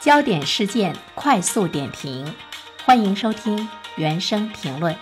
焦点事件快速点评，欢迎收听原声评论。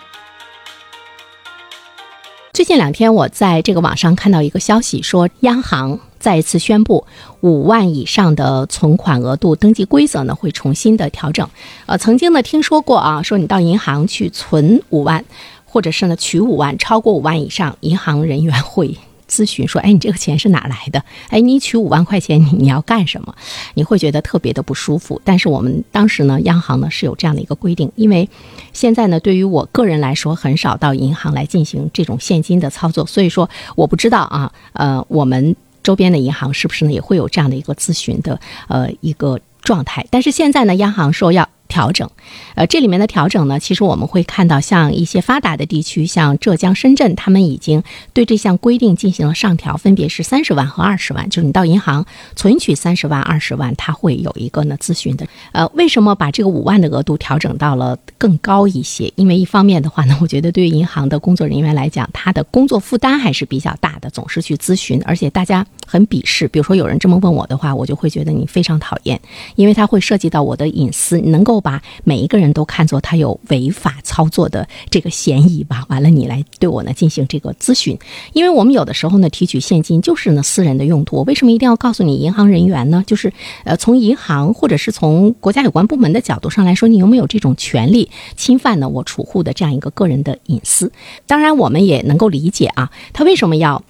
最近两天，我在这个网上看到一个消息，说央行再一次宣布，五万以上的存款额度登记规则呢会重新的调整。呃，曾经呢听说过啊，说你到银行去存五万，或者是呢取五万，超过五万以上，银行人员会。咨询说：“哎，你这个钱是哪来的？哎，你取五万块钱，你你要干什么？你会觉得特别的不舒服。但是我们当时呢，央行呢是有这样的一个规定，因为现在呢，对于我个人来说，很少到银行来进行这种现金的操作，所以说我不知道啊，呃，我们周边的银行是不是呢也会有这样的一个咨询的呃一个状态？但是现在呢，央行说要。”调整，呃，这里面的调整呢，其实我们会看到，像一些发达的地区，像浙江、深圳，他们已经对这项规定进行了上调，分别是三十万和二十万。就是你到银行存取三十万、二十万，它会有一个呢咨询的。呃，为什么把这个五万的额度调整到了更高一些？因为一方面的话呢，我觉得对于银行的工作人员来讲，他的工作负担还是比较大的，总是去咨询，而且大家很鄙视。比如说有人这么问我的话，我就会觉得你非常讨厌，因为它会涉及到我的隐私，能够。把每一个人都看作他有违法操作的这个嫌疑吧，完了你来对我呢进行这个咨询，因为我们有的时候呢提取现金就是呢私人的用途，为什么一定要告诉你银行人员呢？就是呃从银行或者是从国家有关部门的角度上来说，你有没有这种权利侵犯呢我储户的这样一个个人的隐私？当然我们也能够理解啊，他为什么要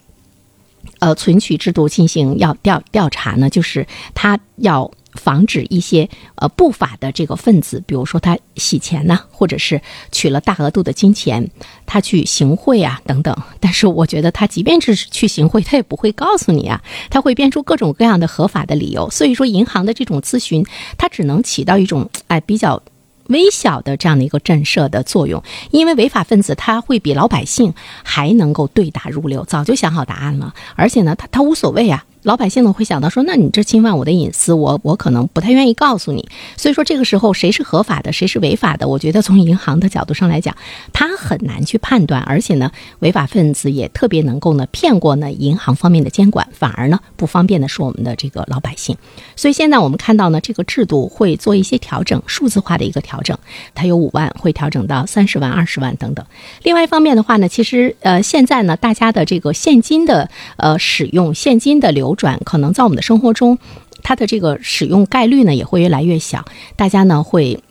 呃存取制度进行要调调查呢？就是他要。防止一些呃不法的这个分子，比如说他洗钱呢，或者是取了大额度的金钱，他去行贿啊等等。但是我觉得他即便是去行贿，他也不会告诉你啊，他会编出各种各样的合法的理由。所以说，银行的这种咨询，它只能起到一种哎比较微小的这样的一个震慑的作用，因为违法分子他会比老百姓还能够对答如流，早就想好答案了，而且呢，他他无所谓啊。老百姓呢会想到说，那你这侵犯我的隐私，我我可能不太愿意告诉你。所以说这个时候谁是合法的，谁是违法的，我觉得从银行的角度上来讲，他很难去判断。而且呢，违法分子也特别能够呢骗过呢银行方面的监管，反而呢不方便的是我们的这个老百姓。所以现在我们看到呢，这个制度会做一些调整，数字化的一个调整，它有五万会调整到三十万、二十万等等。另外一方面的话呢，其实呃现在呢，大家的这个现金的呃使用，现金的流。转可能在我们的生活中，它的这个使用概率呢也会越来越小。大家呢会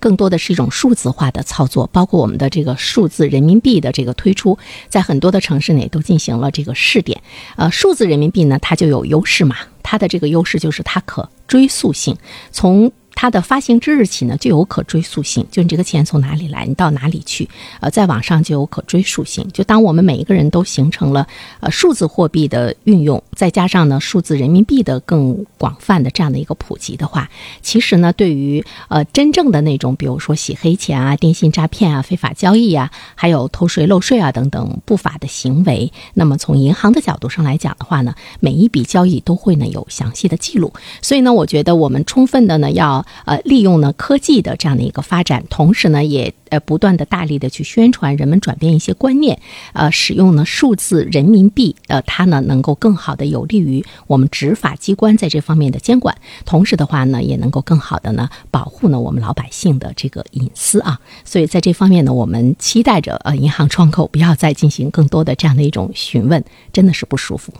更多的是一种数字化的操作，包括我们的这个数字人民币的这个推出，在很多的城市呢都进行了这个试点。呃，数字人民币呢它就有优势嘛，它的这个优势就是它可追溯性，从。它的发行之日起呢，就有可追溯性，就你这个钱从哪里来，你到哪里去，呃，在网上就有可追溯性。就当我们每一个人都形成了呃数字货币的运用，再加上呢数字人民币的更广泛的这样的一个普及的话，其实呢，对于呃真正的那种，比如说洗黑钱啊、电信诈骗啊、非法交易啊，还有偷税漏税啊等等不法的行为，那么从银行的角度上来讲的话呢，每一笔交易都会呢有详细的记录。所以呢，我觉得我们充分的呢要呃，利用呢科技的这样的一个发展，同时呢也呃不断的大力的去宣传人们转变一些观念，呃，使用呢数字人民币，呃，它呢能够更好的有利于我们执法机关在这方面的监管，同时的话呢也能够更好的呢保护呢我们老百姓的这个隐私啊，所以在这方面呢，我们期待着呃银行窗口不要再进行更多的这样的一种询问，真的是不舒服。